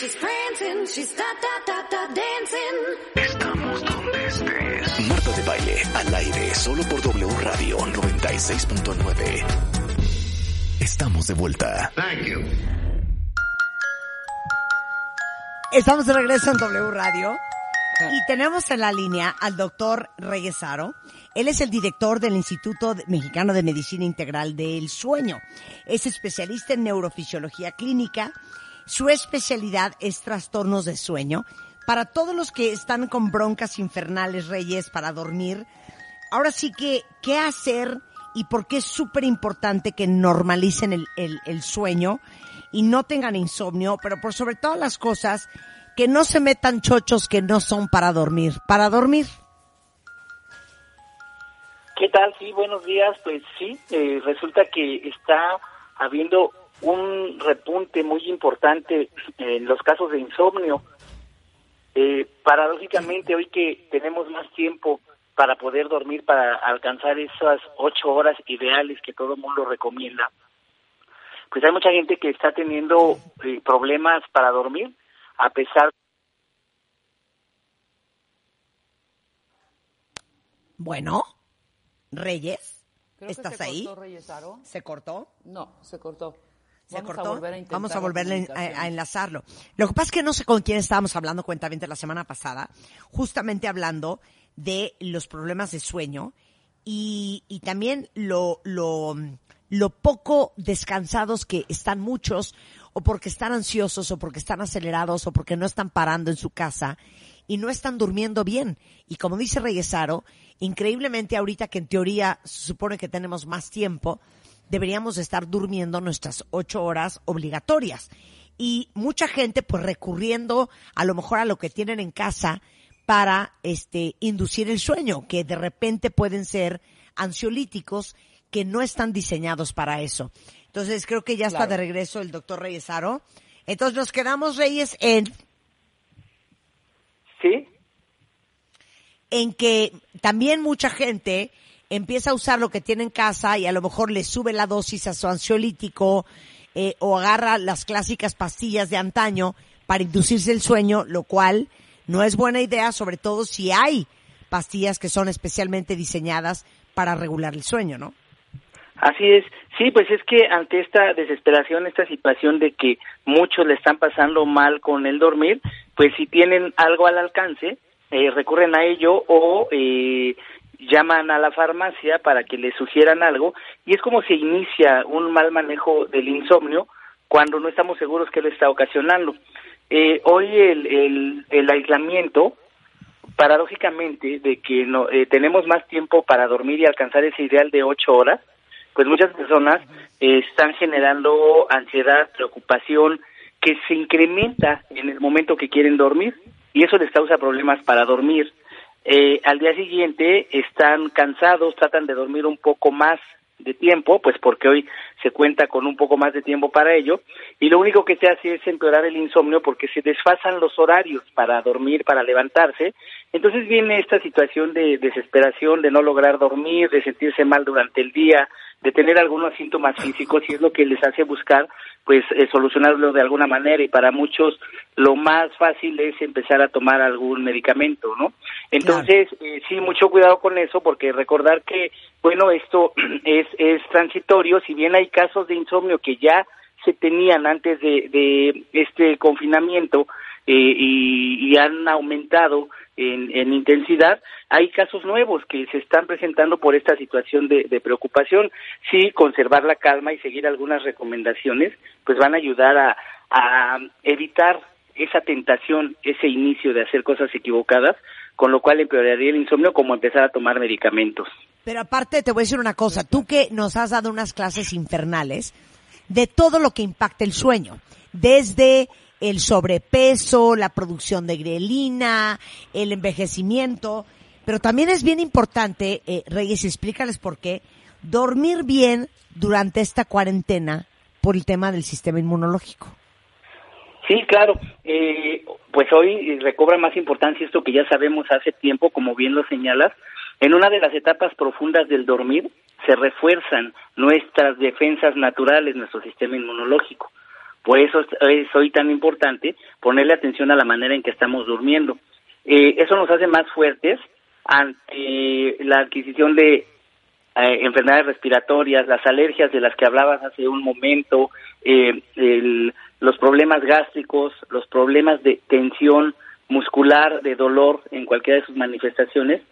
she's prancing, she's da da da da dancing. Estamos donde estés. Marta de baile al aire solo por W Radio 96.9. Estamos de vuelta. Thank you. Estamos de regreso en W Radio y tenemos en la línea al doctor Reyesaro. Él es el director del Instituto Mexicano de Medicina Integral del Sueño. Es especialista en neurofisiología clínica. Su especialidad es trastornos de sueño. Para todos los que están con broncas infernales, Reyes, para dormir, ahora sí que, ¿qué hacer y por qué es súper importante que normalicen el, el, sueño y no tengan insomnio, pero por sobre todas las cosas, que no se metan chochos que no son para dormir, para dormir. ¿Qué tal? Sí, buenos días. Pues sí, eh, resulta que está habiendo un repunte muy importante en los casos de insomnio. Eh, paradójicamente, hoy que tenemos más tiempo para poder dormir, para alcanzar esas ocho horas ideales que todo el mundo recomienda, pues hay mucha gente que está teniendo eh, problemas para dormir, a pesar Bueno, Reyes, Creo que ¿estás se ahí? cortó. ¿Se cortó? No, se cortó. ¿Se Vamos cortó? a volver a Vamos a la volver a, a enlazarlo. Lo que pasa es que no sé con quién estábamos hablando, cuentamente, la semana pasada, justamente hablando de los problemas de sueño y, y también lo, lo, lo poco descansados que están muchos, o porque están ansiosos, o porque están acelerados, o porque no están parando en su casa y no están durmiendo bien. Y como dice Reyesaro, increíblemente ahorita que en teoría se supone que tenemos más tiempo, deberíamos estar durmiendo nuestras ocho horas obligatorias. Y mucha gente pues recurriendo a lo mejor a lo que tienen en casa para este inducir el sueño, que de repente pueden ser ansiolíticos que no están diseñados para eso. Entonces creo que ya está Claro. de regreso el doctor Reyes Aro. Entonces nos quedamos Reyes en sí en que también mucha gente empieza a usar lo que tiene en casa y a lo mejor le sube la dosis a su ansiolítico eh, o agarra las clásicas pastillas de antaño para inducirse el sueño, lo cual no es buena idea, sobre todo si hay pastillas que son especialmente diseñadas para regular el sueño, ¿no? Así es, sí, pues es que ante esta desesperación, esta situación de que muchos le están pasando mal con el dormir, pues si tienen algo al alcance, eh, recurren a ello o eh, llaman a la farmacia para que les sugieran algo y es como se inicia un mal manejo del insomnio cuando no estamos seguros qué lo está ocasionando. Eh, hoy el, el, el aislamiento paradójicamente de que no, eh, tenemos más tiempo para dormir y alcanzar ese ideal de ocho horas, pues muchas personas están generando ansiedad, preocupación, que se incrementa en el momento que quieren dormir y eso les causa problemas para dormir. Eh, al día siguiente están cansados, tratan de dormir un poco más de tiempo, pues porque hoy se cuenta con un poco más de tiempo para ello, y lo único que se hace es empeorar el insomnio porque se desfasan los horarios para dormir, para levantarse, entonces viene esta situación de desesperación, de no lograr dormir, de sentirse mal durante el día, de tener algunos síntomas físicos y es lo que les hace buscar pues eh, solucionarlo de alguna manera. Y para muchos lo más fácil es empezar a tomar algún medicamento, ¿no? Entonces, eh, sí, mucho cuidado con eso porque recordar que, bueno, esto es, es transitorio, si bien hay casos de insomnio que ya se tenían antes de, de este confinamiento eh, y, y han aumentado en, en intensidad, hay casos nuevos que se están presentando por esta situación de, preocupación. Sí, conservar la calma y seguir algunas recomendaciones, pues van a ayudar a, a evitar esa tentación, ese inicio de hacer cosas equivocadas, con lo cual empeoraría el insomnio como empezar a tomar medicamentos. Pero aparte te voy a decir una cosa, tú que nos has dado unas clases infernales de todo lo que impacta el sueño, desde el sobrepeso, la producción de grelina, el envejecimiento, pero también es bien importante, eh, Reyes, explícales por qué, dormir bien durante esta cuarentena por el tema del sistema inmunológico. Sí, claro. Eh, pues hoy recobra más importancia esto que ya sabemos hace tiempo, como bien lo señalas. En una de las etapas profundas del dormir se refuerzan nuestras defensas naturales, nuestro sistema inmunológico. Por eso es hoy tan importante ponerle atención a la manera en que estamos durmiendo. Eh, eso nos hace más fuertes ante la adquisición de eh, enfermedades respiratorias, las alergias de las que hablabas hace un momento, eh, los problemas gástricos, los problemas de tensión muscular, de dolor en cualquiera de sus manifestaciones,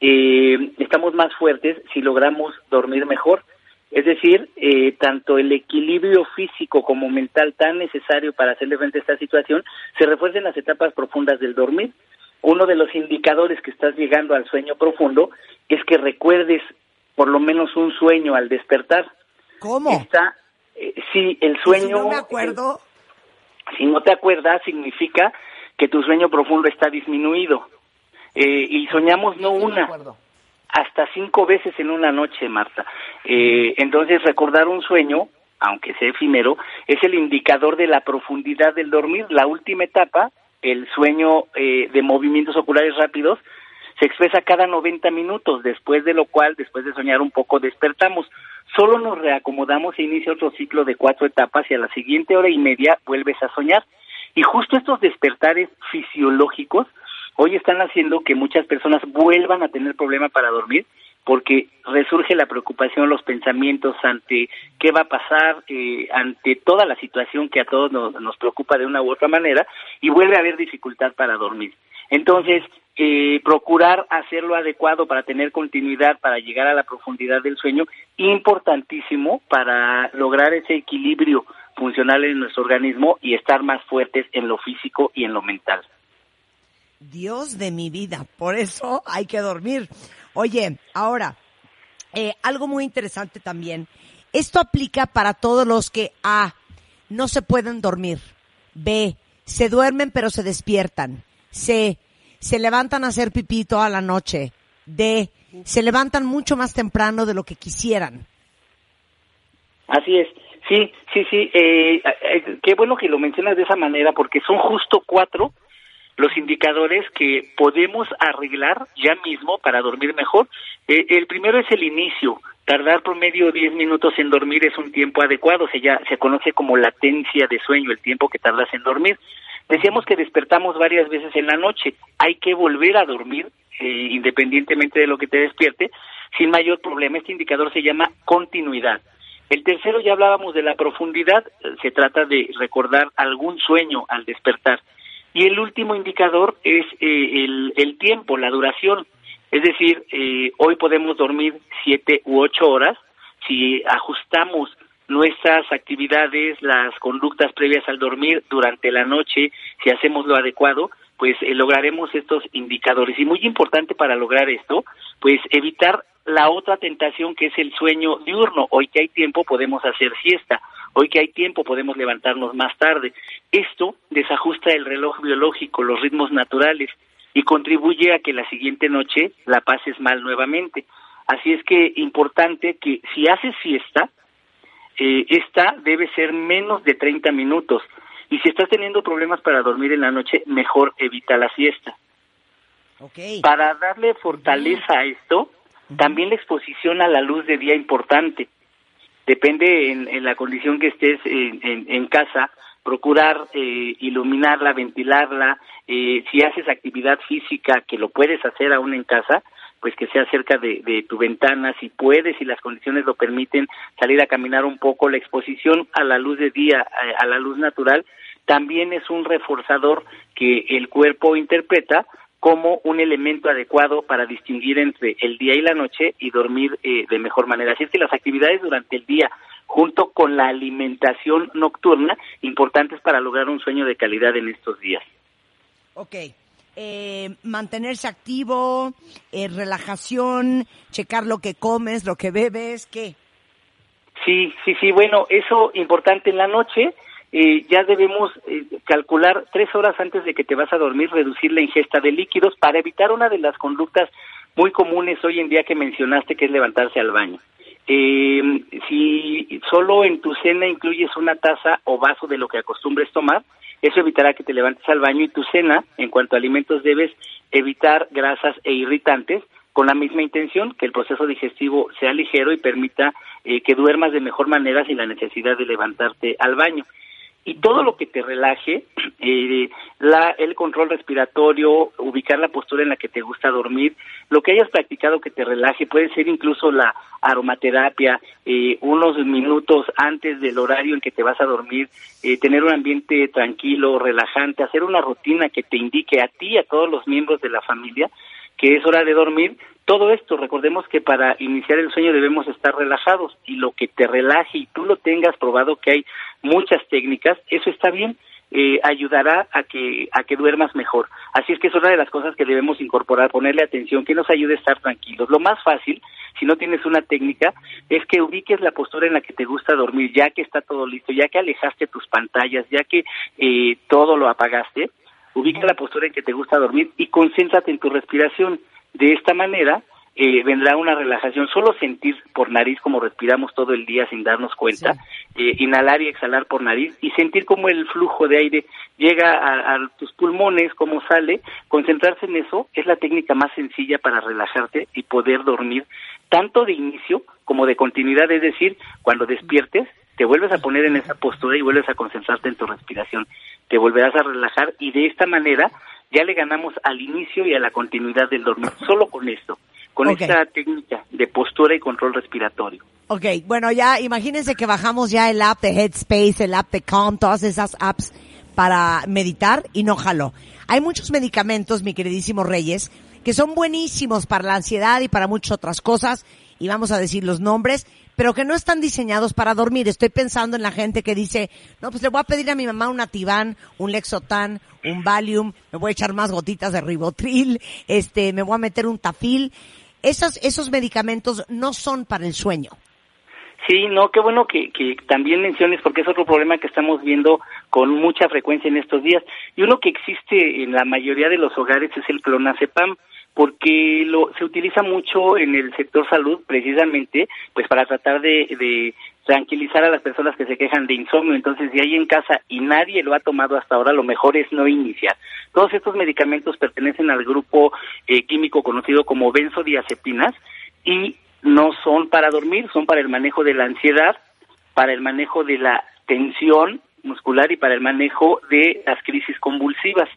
eh, estamos más fuertes si logramos dormir mejor. Es decir, eh, tanto el equilibrio físico como mental tan necesario para hacerle frente a esta situación se refuerza en las etapas profundas del dormir. Uno de los indicadores que estás llegando al sueño profundo es que recuerdes por lo menos un sueño al despertar. ¿Cómo? Está, eh, sí, el sueño. Si no me acuerdo. si no te acuerdas, significa que tu sueño profundo está disminuido. Eh, y soñamos no una, hasta cinco veces en una noche, Marta. Eh, entonces, recordar un sueño, aunque sea efímero, es el indicador de la profundidad del dormir. La última etapa, el sueño eh, de movimientos oculares rápidos, se expresa cada 90 minutos, después de lo cual, después de soñar un poco, despertamos. Solo nos reacomodamos e inicia otro ciclo de cuatro etapas y a la siguiente hora y media vuelves a soñar. Y justo estos despertares fisiológicos hoy están haciendo que muchas personas vuelvan a tener problemas para dormir porque resurge la preocupación, los pensamientos ante qué va a pasar, eh, ante toda la situación que a todos nos, nos, preocupa de una u otra manera, y vuelve a haber dificultad para dormir. Entonces, eh, procurar hacerlo adecuado para tener continuidad, para llegar a la profundidad del sueño, importantísimo para lograr ese equilibrio funcional en nuestro organismo y estar más fuertes en lo físico y en lo mental. Dios de mi vida, por eso hay que dormir. Oye, ahora, eh, algo muy interesante también. Esto aplica para todos los que A, no se pueden dormir. B, se duermen pero se despiertan. C, se levantan a hacer pipí toda la noche. D, se levantan mucho más temprano de lo que quisieran. Así es. Sí, sí, sí. Eh, eh, qué bueno que lo mencionas de esa manera porque son justo cuatro los indicadores que podemos arreglar ya mismo para dormir mejor. Eh, el primero es el inicio. Tardar promedio 10 minutos en dormir es un tiempo adecuado, se, ya, se conoce como latencia de sueño, el tiempo que tardas en dormir. Decíamos que despertamos varias veces en la noche, hay que volver a dormir eh, independientemente de lo que te despierte, sin mayor problema. Este indicador se llama continuidad. El tercero ya hablábamos de la profundidad, se trata de recordar algún sueño al despertar. Y el último indicador es eh, el, tiempo, la duración. Es decir, eh, hoy podemos dormir siete u ocho horas si ajustamos nuestras actividades, las conductas previas al dormir durante la noche, si hacemos lo adecuado, pues eh, lograremos estos indicadores. Y muy importante para lograr esto, pues evitar la otra tentación que es el sueño diurno. Hoy que hay tiempo podemos hacer siesta Hoy que hay tiempo podemos levantarnos más tarde. Esto desajusta el reloj biológico, los ritmos naturales y contribuye a que la siguiente noche la pases mal nuevamente. Así es que importante que si haces siesta, eh, esta debe ser menos de 30 minutos. Y si estás teniendo problemas para dormir en la noche, mejor evita la siesta. Para darle fortaleza a esto, también la exposición a la luz de día importante depende en, la condición que estés en, casa, procurar eh, iluminarla, ventilarla, eh, si haces actividad física, que lo puedes hacer aún en casa, pues que sea cerca de, tu ventana, si puedes, si las condiciones lo permiten, salir a caminar un poco, la exposición a la luz de día, a la luz natural, también es un reforzador que el cuerpo interpreta como un elemento adecuado para distinguir entre el día y la noche y dormir eh, de mejor manera. Así es que las actividades durante el día, junto con la alimentación nocturna, importantes para lograr un sueño de calidad en estos días. Ok. Eh, mantenerse activo, eh, relajación, checar lo que comes, lo que bebes, ¿qué? Sí, sí, sí, bueno, eso importante en la noche, eh, ya debemos eh, calcular tres horas antes de que te vas a dormir, reducir la ingesta de líquidos para evitar una de las conductas muy comunes hoy en día que mencionaste, que es levantarse al baño. Eh, si solo en tu cena incluyes una taza o vaso de lo que acostumbres tomar, eso evitará que te levantes al baño y tu cena, en cuanto a alimentos, debes evitar grasas e irritantes con la misma intención, que el proceso digestivo sea ligero y permita que duermas de mejor manera sin la necesidad de levantarte al baño. Y todo lo que te relaje, eh, la, el control respiratorio, ubicar la postura en la que te gusta dormir, lo que hayas practicado que te relaje, puede ser incluso la aromaterapia, eh, unos minutos antes del horario en que te vas a dormir, eh, tener un ambiente tranquilo, relajante, hacer una rutina que te indique a ti y a todos los miembros de la familia que es hora de dormir, todo esto, recordemos que para iniciar el sueño debemos estar relajados y lo que te relaje y tú lo tengas probado que hay muchas técnicas, eso está bien, eh, ayudará a que a que duermas mejor. Así es que es una de las cosas que debemos incorporar, ponerle atención, que nos ayude a estar tranquilos. Lo más fácil, si no tienes una técnica, es que ubiques la postura en la que te gusta dormir, ya que está todo listo, ya que alejaste tus pantallas, ya que eh, todo lo apagaste, ubica la postura en que te gusta dormir y concéntrate en tu respiración. De esta manera eh, vendrá una relajación. Solo sentir por nariz como respiramos todo el día sin darnos cuenta, eh, inhalar y exhalar por nariz y sentir como el flujo de aire llega a, a, tus pulmones, cómo sale, concentrarse en eso es la técnica más sencilla para relajarte y poder dormir tanto de inicio como de continuidad, es decir, cuando despiertes te vuelves a poner en esa postura y vuelves a concentrarte en tu respiración, te volverás a relajar y de esta manera ya le ganamos al inicio y a la continuidad del dormir, solo con esto, con esta técnica de postura y control respiratorio. Ok, bueno, ya imagínense que bajamos ya el app de Headspace, el app de Calm, todas esas apps para meditar y no jaló. Hay muchos medicamentos, mi queridísimo Reyes, que son buenísimos para la ansiedad y para muchas otras cosas, y vamos a decir los nombres, pero que no están diseñados para dormir. Estoy pensando en la gente que dice, no, pues le voy a pedir a mi mamá un Ativan, un Lexotan, un Valium, me voy a echar más gotitas de Ribotril, este, me voy a meter un Tafil. Esos, esos medicamentos no son para el sueño. Sí, no, qué bueno que, que también menciones porque es otro problema que estamos viendo con mucha frecuencia en estos días. Y uno que existe en la mayoría de los hogares es el clonazepam porque lo, se utiliza mucho en el sector salud precisamente pues para tratar de, de tranquilizar a las personas que se quejan de insomnio. Entonces, si hay en casa y nadie lo ha tomado hasta ahora, lo mejor es no iniciar. Todos estos medicamentos pertenecen al grupo eh, químico conocido como benzodiazepinas y no son para dormir, son para el manejo de la ansiedad, para el manejo de la tensión muscular y para el manejo de las crisis convulsivas.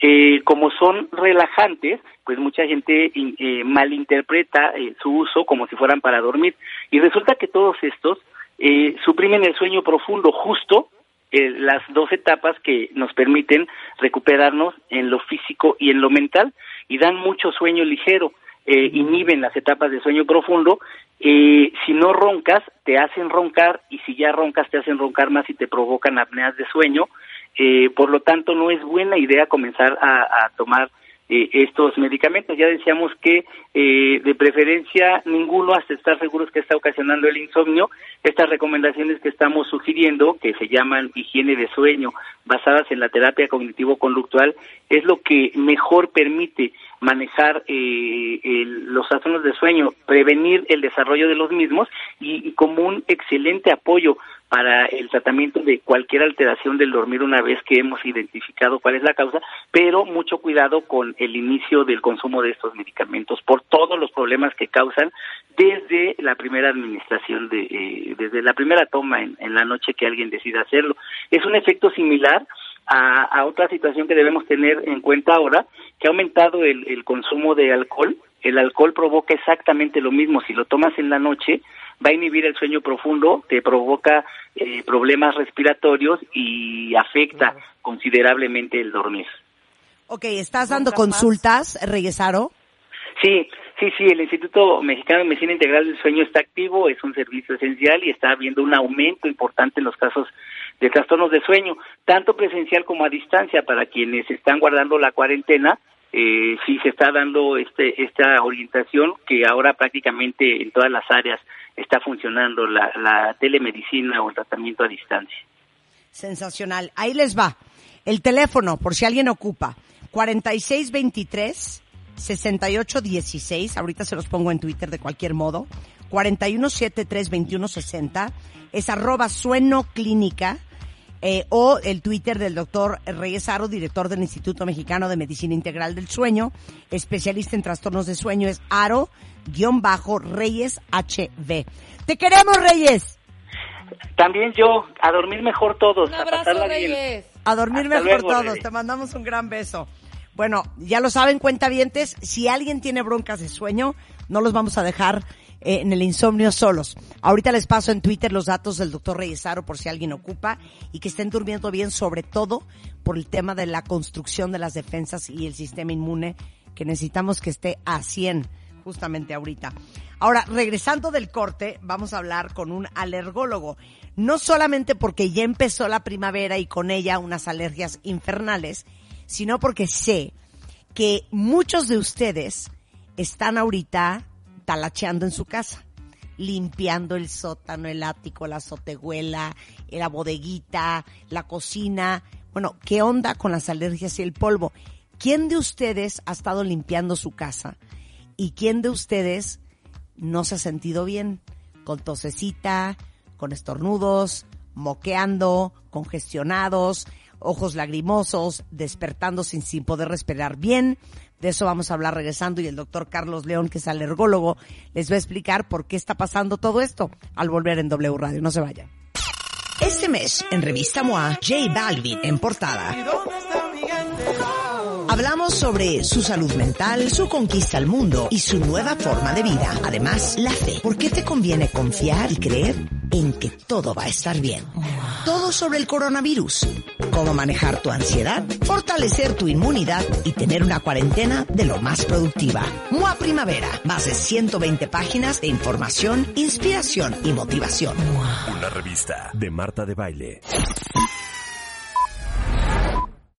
Eh, como son relajantes, pues mucha gente eh, malinterpreta eh, su uso como si fueran para dormir. Y resulta que todos estos eh, suprimen el sueño profundo, justo eh, las dos etapas que nos permiten recuperarnos en lo físico y en lo mental y dan mucho sueño ligero. Eh, inhiben las etapas de sueño profundo. Eh, si no roncas, te hacen roncar y si ya roncas, te hacen roncar más y te provocan apneas de sueño. Eh, por lo tanto, no es buena idea comenzar a, a tomar eh, estos medicamentos. Ya decíamos que eh, de preferencia ninguno hasta estar seguros que está ocasionando el insomnio. Estas recomendaciones que estamos sugiriendo, que se llaman higiene de sueño, basadas en la terapia cognitivo-conductual, es lo que mejor permite manejar eh, el, los trastornos de sueño, prevenir el desarrollo de los mismos y, y como un excelente apoyo para el tratamiento de cualquier alteración del dormir una vez que hemos identificado cuál es la causa, pero mucho cuidado con el inicio del consumo de estos medicamentos por todos los problemas que causan desde la primera administración, de, eh, desde la primera toma en, en, la noche que alguien decida hacerlo. Es un efecto similar a, a, otra situación que debemos tener en cuenta ahora, que ha aumentado el, el consumo de alcohol. El alcohol provoca exactamente lo mismo. Si lo tomas en la noche, va a inhibir el sueño profundo, te provoca eh, problemas respiratorios y afecta considerablemente el dormir. Ok, ¿estás dando consultas, Reyesaro? Sí, sí, sí, el Instituto Mexicano de Medicina Integral del Sueño está activo, es un servicio esencial y está habiendo un aumento importante en los casos de trastornos de sueño, tanto presencial como a distancia para quienes están guardando la cuarentena. Eh, sí se está dando este, esta orientación que ahora prácticamente en todas las áreas está funcionando la, la telemedicina o el tratamiento a distancia. Sensacional. Ahí les va. El teléfono, por si alguien ocupa, 4623 6816. Ahorita se los pongo en Twitter de cualquier modo. 41732160. Es arroba sueno clínica. Eh, o el Twitter del doctor Reyes Aro, director del Instituto Mexicano de Medicina Integral del Sueño, especialista en trastornos de sueño, es Aro-Reyes HB. ¡Te queremos, Reyes! También yo, a dormir mejor todos, Un a abrazo, bien. Reyes. A dormir Hasta mejor luego, todos. Te mandamos un gran beso. Bueno, ya lo saben, cuentavientes, si alguien tiene broncas de sueño, no los vamos a dejar eh, en el insomnio solos. Ahorita les paso en Twitter los datos del doctor Reyesaro por si alguien ocupa y que estén durmiendo bien, sobre todo por el tema de la construcción de las defensas y el sistema inmune, que necesitamos que esté a 100 justamente ahorita. Ahora, regresando del corte, vamos a hablar con un alergólogo. No solamente porque ya empezó la primavera y con ella unas alergias infernales, sino porque sé que muchos de ustedes están ahorita talacheando en su casa, limpiando el sótano, el ático, la azotehuela, la bodeguita, la cocina. Bueno, ¿qué onda con las alergias y el polvo? ¿Quién de ustedes ha estado limpiando su casa? ¿Y quién de ustedes no se ha sentido bien? Con tosecita, con estornudos, moqueando, congestionados, ojos lagrimosos, despertando sin, sin poder respirar bien. De eso vamos a hablar regresando y el doctor Carlos León, que es alergólogo, les va a explicar por qué está pasando todo esto al volver en W Radio. No se vayan. Este mes, en Revista MOA, J Balvin en portada. Hablamos sobre su salud mental, su conquista al mundo y su nueva forma de vida. Además, la fe. ¿Por qué te conviene confiar y creer en que todo va a estar bien? Todo sobre el coronavirus. Cómo manejar tu ansiedad, fortalecer tu inmunidad y tener una cuarentena de lo más productiva. MOA Primavera. Más de 120 páginas de información, inspiración y motivación. Una revista de Marta de Baile.